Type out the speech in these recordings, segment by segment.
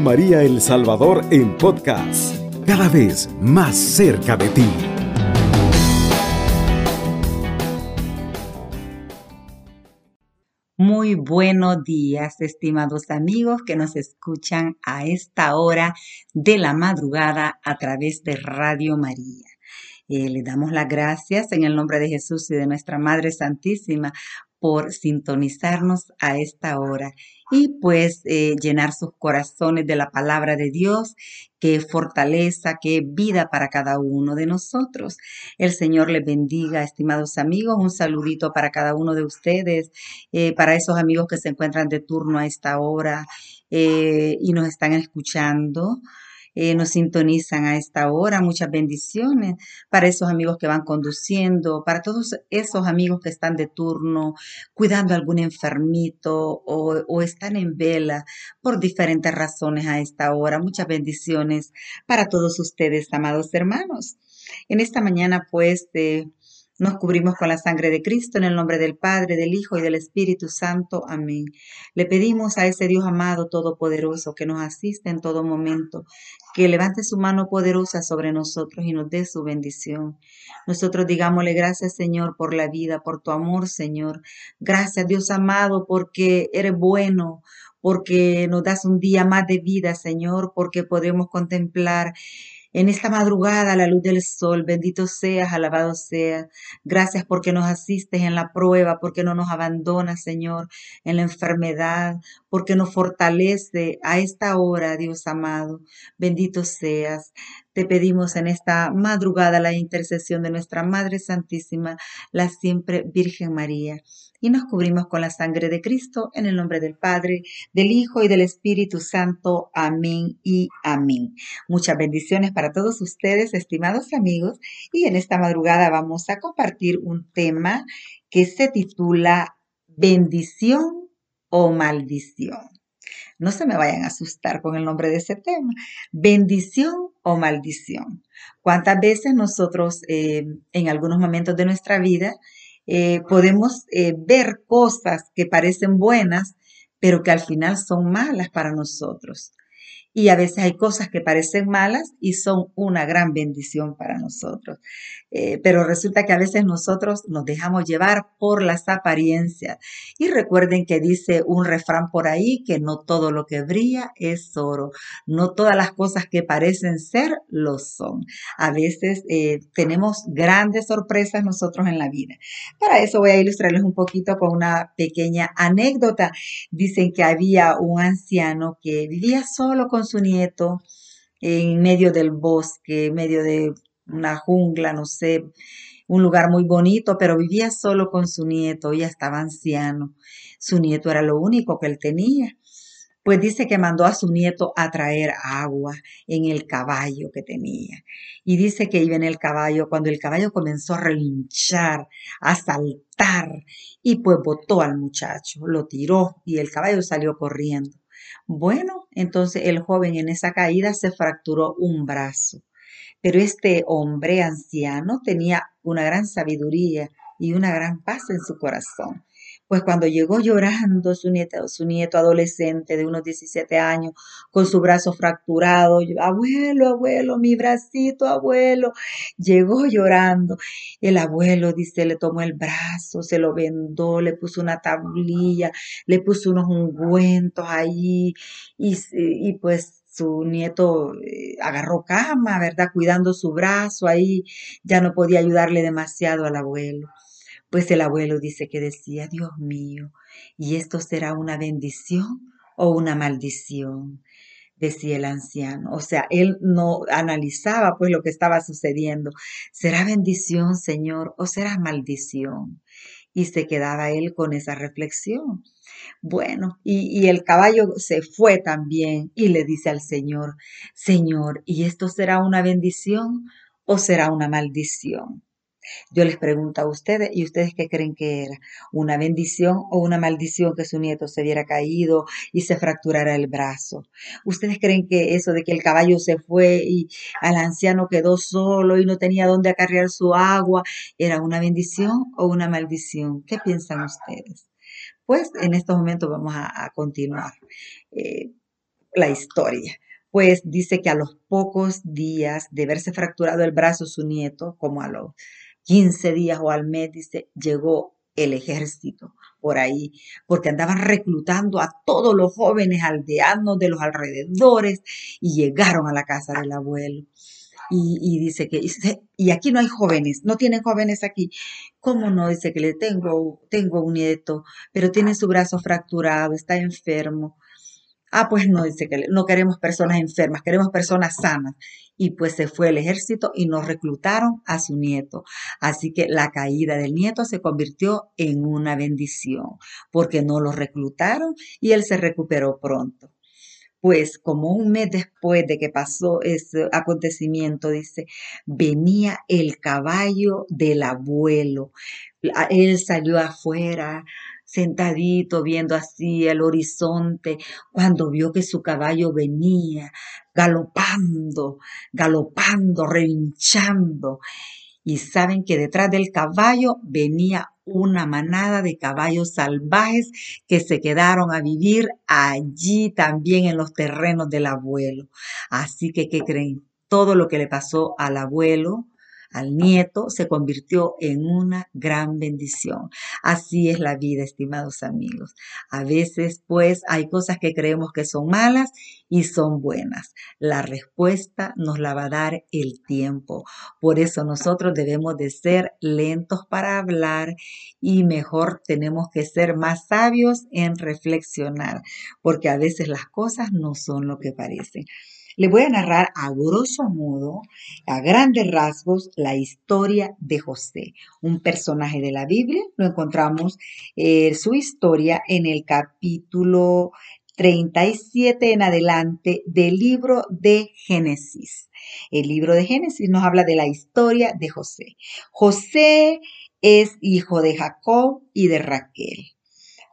María El Salvador en podcast, cada vez más cerca de ti. Muy buenos días, estimados amigos que nos escuchan a esta hora de la madrugada a través de Radio María. Eh, le damos las gracias en el nombre de Jesús y de nuestra Madre Santísima por sintonizarnos a esta hora y pues eh, llenar sus corazones de la palabra de Dios, que fortaleza, que vida para cada uno de nosotros. El Señor les bendiga, estimados amigos. Un saludito para cada uno de ustedes, eh, para esos amigos que se encuentran de turno a esta hora eh, y nos están escuchando. Eh, nos sintonizan a esta hora. Muchas bendiciones para esos amigos que van conduciendo, para todos esos amigos que están de turno, cuidando a algún enfermito o, están en vela por diferentes razones a esta hora. Muchas bendiciones para todos ustedes, amados hermanos. En esta mañana, pues, eh, nos cubrimos con la sangre de Cristo en el nombre del Padre, del Hijo y del Espíritu Santo. Amén. Le pedimos a ese Dios amado, todopoderoso, que nos asiste en todo momento, que levante su mano poderosa sobre nosotros y nos dé su bendición. Nosotros digámosle gracias, Señor, por la vida, por tu amor, Señor. Gracias, Dios amado, porque eres bueno, porque nos das un día más de vida, Señor, porque podemos contemplar en esta madrugada la luz del sol. Bendito seas, alabado seas. Gracias porque nos asistes en la prueba, porque no nos abandonas, Señor, en la enfermedad, porque nos fortalece a esta hora, Dios amado. Bendito seas. Te pedimos en esta madrugada la intercesión de nuestra Madre Santísima, la siempre Virgen María. Y nos cubrimos con la sangre de Cristo en el nombre del Padre, del Hijo y del Espíritu Santo. Amén y amén. Muchas bendiciones para todos ustedes, estimados amigos. Y en esta madrugada vamos a compartir un tema que se titula Bendición o maldición. No se me vayan a asustar con el nombre de ese tema. Bendición o maldición. ¿Cuántas veces nosotros eh, en algunos momentos de nuestra vida eh, podemos eh, ver cosas que parecen buenas, pero que al final son malas para nosotros? Y a veces hay cosas que parecen malas y son una gran bendición para nosotros. Eh, pero resulta que a veces nosotros nos dejamos llevar por las apariencias. Y recuerden que dice un refrán por ahí que no todo lo que brilla es oro, no todas las cosas que parecen ser lo son. A veces eh, tenemos grandes sorpresas nosotros en la vida. Para eso voy a ilustrarles un poquito con una pequeña anécdota. Dicen que había un anciano que vivía solo con su nieto en medio del bosque, en medio de una jungla, no sé, un lugar muy bonito, pero vivía solo con su nieto, ya estaba anciano. Su nieto era lo único que él tenía. Pues dice que mandó a su nieto a traer agua en el caballo que tenía. Y dice que iba en el caballo cuando el caballo comenzó a relinchar, a saltar, y pues botó al muchacho, lo tiró y el caballo salió corriendo. Bueno, entonces el joven en esa caída se fracturó un brazo. Pero este hombre anciano tenía una gran sabiduría y una gran paz en su corazón. Pues cuando llegó llorando su nieto, su nieto adolescente de unos 17 años, con su brazo fracturado, abuelo, abuelo, mi bracito, abuelo, llegó llorando. El abuelo, dice, le tomó el brazo, se lo vendó, le puso una tablilla, le puso unos ungüentos ahí y, y pues su nieto eh, agarró cama, ¿verdad? Cuidando su brazo ahí, ya no podía ayudarle demasiado al abuelo. Pues el abuelo dice que decía, Dios mío, ¿y esto será una bendición o una maldición? decía el anciano. O sea, él no analizaba pues lo que estaba sucediendo. ¿Será bendición, Señor, o será maldición? Y se quedaba él con esa reflexión. Bueno, y, y, el caballo se fue también y le dice al Señor, Señor, ¿y esto será una bendición o será una maldición? Yo les pregunto a ustedes, ¿y ustedes qué creen que era? ¿Una bendición o una maldición que su nieto se hubiera caído y se fracturara el brazo? ¿Ustedes creen que eso de que el caballo se fue y al anciano quedó solo y no tenía dónde acarrear su agua era una bendición o una maldición? ¿Qué piensan ustedes? Pues en estos momentos vamos a, continuar. Eh, la historia. Pues dice que a los pocos días de verse fracturado el brazo su nieto, como a los 15 días o al mes, dice, llegó el ejército por ahí, porque andaban reclutando a todos los jóvenes aldeanos de los alrededores y llegaron a la casa del abuelo. Y, dice que, y aquí no hay jóvenes, no tienen jóvenes aquí. ¿Cómo no? Dice que le tengo, tengo un nieto, pero tiene su brazo fracturado, está enfermo. Ah, pues no, dice que no queremos personas enfermas, queremos personas sanas. Y pues se fue el ejército y nos reclutaron a su nieto. Así que la caída del nieto se convirtió en una bendición, porque no lo reclutaron y él se recuperó pronto pues como un mes después de que pasó ese acontecimiento, dice, venía el caballo del abuelo. Él salió afuera, sentadito, viendo así el horizonte, cuando vio que su caballo venía, galopando, galopando, relinchando. Y saben que detrás del caballo venía una manada de caballos salvajes que se quedaron a vivir allí también en los terrenos del abuelo. Así que, ¿qué creen? Todo lo que le pasó al abuelo, al nieto se convirtió en una gran bendición. Así es la vida, estimados amigos. A veces, pues, hay cosas que creemos que son malas y son buenas. La respuesta nos la va a dar el tiempo. Por eso nosotros debemos de ser lentos para hablar y mejor tenemos que ser más sabios en reflexionar, porque a veces las cosas no son lo que parecen. Le voy a narrar a grosso modo, a grandes rasgos, la historia de José, un personaje de la Biblia. Lo encontramos eh, su historia en el capítulo 37 en adelante del libro de Génesis. El libro de Génesis nos habla de la historia de José. José es hijo de Jacob y de Raquel.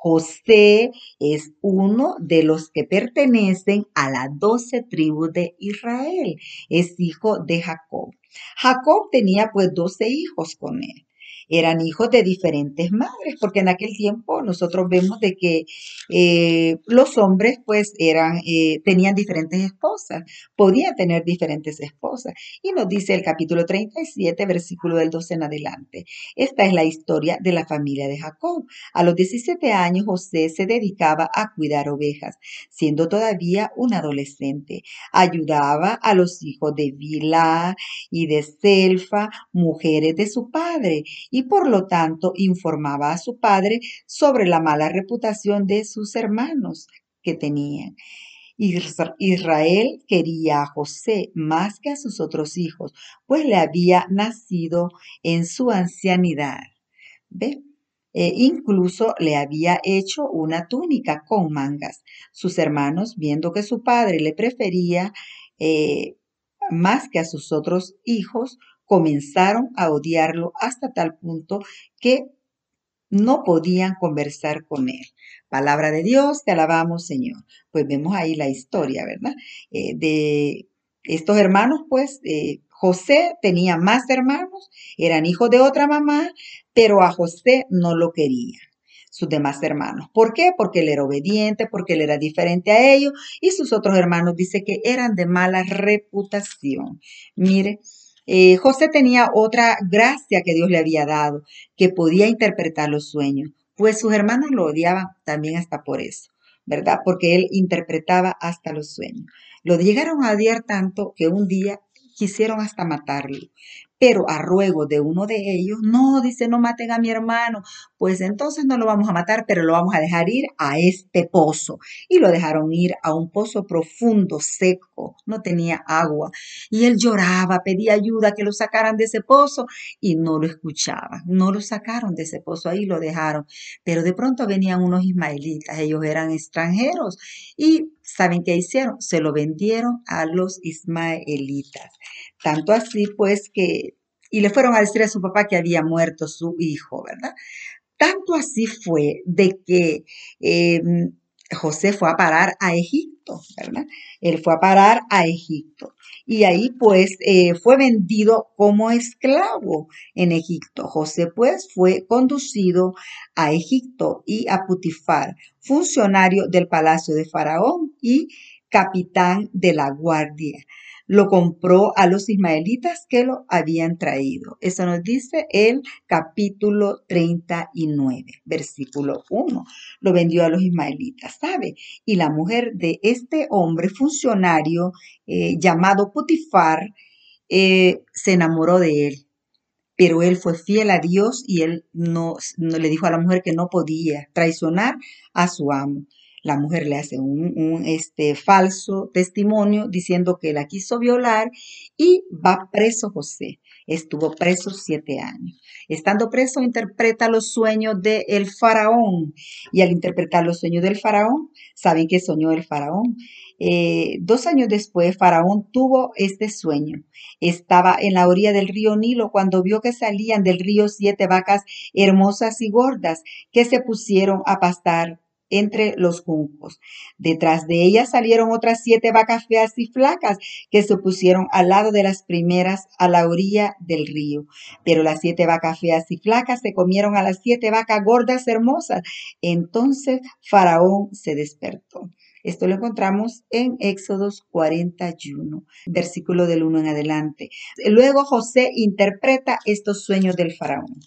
José es uno de los que pertenecen a las doce tribus de Israel. Es hijo de Jacob. Jacob tenía pues doce hijos con él eran hijos de diferentes madres, porque en aquel tiempo nosotros vemos de que eh, los hombres pues eran, eh, tenían diferentes esposas, podían tener diferentes esposas. Y nos dice el capítulo 37, versículo del 12 en adelante. Esta es la historia de la familia de Jacob. A los 17 años José se dedicaba a cuidar ovejas, siendo todavía un adolescente. Ayudaba a los hijos de Bilá y de Selfa, mujeres de su padre, por lo tanto informaba a su padre sobre la mala reputación de sus hermanos que tenían. Israel quería a José más que a sus otros hijos, pues le había nacido en su ancianidad. ¿Ve? E incluso le había hecho una túnica con mangas. Sus hermanos, viendo que su padre le prefería eh, más que a sus otros hijos, comenzaron a odiarlo hasta tal punto que no podían conversar con él. Palabra de Dios, te alabamos Señor. Pues vemos ahí la historia, ¿verdad? Eh, de estos hermanos, pues eh, José tenía más hermanos, eran hijos de otra mamá, pero a José no lo querían sus demás hermanos. ¿Por qué? Porque él era obediente, porque él era diferente a ellos y sus otros hermanos dice que eran de mala reputación. Mire, eh, José tenía otra gracia que Dios le había dado, que podía interpretar los sueños, pues sus hermanos lo odiaban también hasta por eso, ¿verdad? Porque él interpretaba hasta los sueños. Lo llegaron a odiar tanto que un día quisieron hasta matarlo pero a ruego de uno de ellos, no, dice, no maten a mi hermano, pues entonces no lo vamos a matar, pero lo vamos a dejar ir a este pozo. Y lo dejaron ir a un pozo profundo, seco, no tenía agua. Y él lloraba, pedía ayuda, que lo sacaran de ese pozo y no lo escuchaban. No lo sacaron de ese pozo, ahí lo dejaron. Pero de pronto venían unos ismaelitas, ellos eran extranjeros y ¿saben qué hicieron? Se lo vendieron a los ismaelitas. Tanto así pues que, y le fueron a decir a su papá que había muerto su hijo, ¿verdad? Tanto así fue de que em, José fue a parar a Egipto, ¿verdad? Él fue a parar a Egipto. Y ahí pues eh, fue vendido como esclavo en Egipto. José pues fue conducido a Egipto y a Putifar, funcionario del palacio de Faraón y capitán de la guardia lo compró a los ismaelitas que lo habían traído. Eso nos dice el capítulo 39, versículo 1. Lo vendió a los ismaelitas, ¿sabe? Y la mujer de este hombre funcionario eh, llamado Putifar eh, se enamoró de él. Pero él fue fiel a Dios y él no le dijo a la mujer que no podía traicionar a su amo la mujer le hace un, este, falso testimonio diciendo que la quiso violar y va preso José. Estuvo preso siete años. Estando preso, interpreta los sueños del faraón. Y al interpretar los sueños del faraón, ¿saben qué soñó el faraón? Eh, dos años después, Faraón tuvo este sueño. Estaba en la orilla del río Nilo cuando vio que salían del río siete vacas hermosas y gordas que se pusieron a pastar entre los juncos. Detrás de ellas salieron otras siete vacas feas y flacas que se pusieron al lado de las primeras a la orilla del río. Pero las siete vacas feas y flacas se comieron a las siete vacas gordas hermosas. Entonces Faraón se despertó. Esto lo encontramos en Éxodos 41, versículo del 1 en adelante. Luego José interpreta estos sueños del faraón.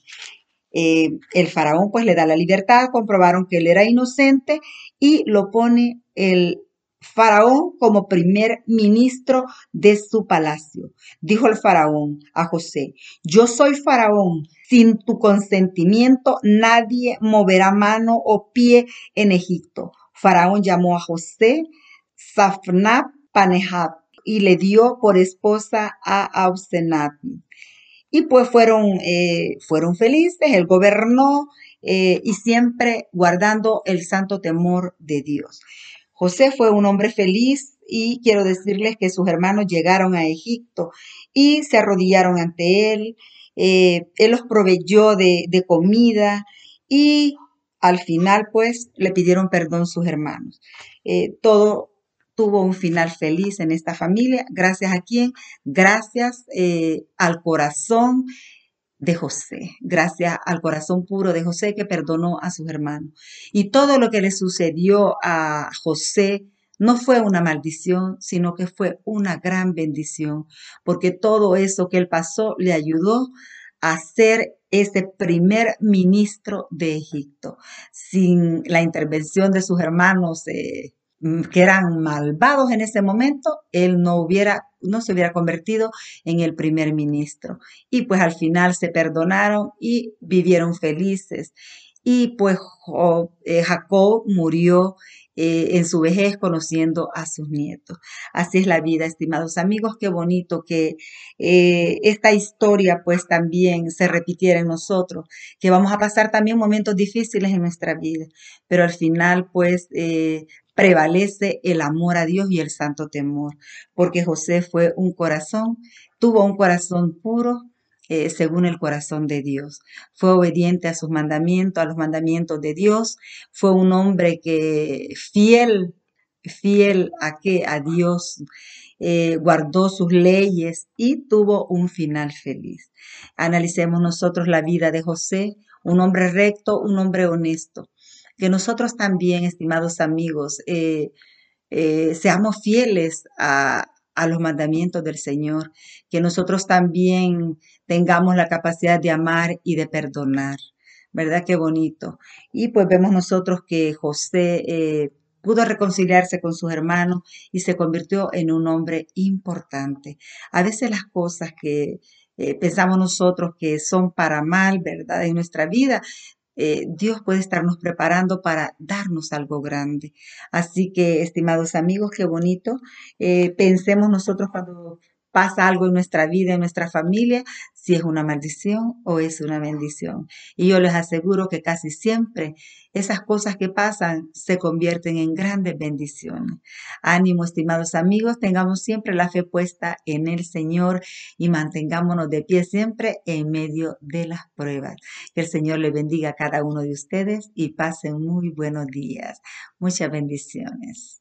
Eh, el faraón pues le da la libertad, comprobaron que él era inocente y lo pone el faraón como primer ministro de su palacio. Dijo el faraón a José, yo soy faraón, sin tu consentimiento nadie moverá mano o pie en Egipto. Faraón llamó a José Safnab Panehab y le dio por esposa a Ausenat. Y pues fueron, eh, fueron felices, él gobernó eh, y siempre guardando el santo temor de Dios. José fue un hombre feliz y quiero decirles que sus hermanos llegaron a Egipto y se arrodillaron ante él. Eh, él los proveyó de, de comida y al final pues le pidieron perdón sus hermanos. todo tuvo un final feliz en esta familia. Gracias a quién? Gracias eh, al corazón de José, gracias al corazón puro de José que perdonó a sus hermanos. Y todo lo que le sucedió a José no fue una maldición, sino que fue una gran bendición, porque todo eso que él pasó le ayudó a ser ese primer ministro de Egipto. Sin la intervención de sus hermanos, eh, que eran malvados en ese momento, él no hubiera, no se hubiera convertido en el primer ministro. Y pues al final se perdonaron y vivieron felices. Y pues eh, Jacob murió eh, en su vejez conociendo a sus nietos. Así es la vida, estimados amigos. Qué bonito que eh, esta historia pues también se repitiera en nosotros, que vamos a pasar también momentos difíciles en nuestra vida, pero al final pues prevalece el amor a Dios y el santo temor, porque José fue un corazón, tuvo un corazón puro eh, según el corazón de Dios. Fue obediente a sus mandamientos, a los mandamientos de Dios. Fue un hombre que fiel, fiel a a Dios eh, guardó sus leyes y tuvo un final feliz. Analicemos nosotros la vida de José, un hombre recto, un hombre honesto que nosotros también, estimados amigos, eh, seamos fieles a, los mandamientos del Señor, que nosotros también tengamos la capacidad de amar y de perdonar. ¿Verdad? Qué bonito. Y pues vemos nosotros que José eh, pudo reconciliarse con sus hermanos y se convirtió en un hombre importante. A veces las cosas que pensamos nosotros que son para mal, ¿verdad? En nuestra vida, eh, Dios puede estarnos preparando para darnos algo grande. Así que, estimados amigos, qué bonito. Eh, pensemos nosotros cuando pasa algo en nuestra vida, en nuestra familia, si es una maldición o es una bendición. Y yo les aseguro que casi siempre esas cosas que pasan se convierten en grandes bendiciones. Ánimo, estimados amigos, tengamos siempre la fe puesta en el Señor y mantengámonos de pie siempre en medio de las pruebas. Que el Señor le bendiga a cada uno de ustedes y pasen muy buenos días. Muchas bendiciones.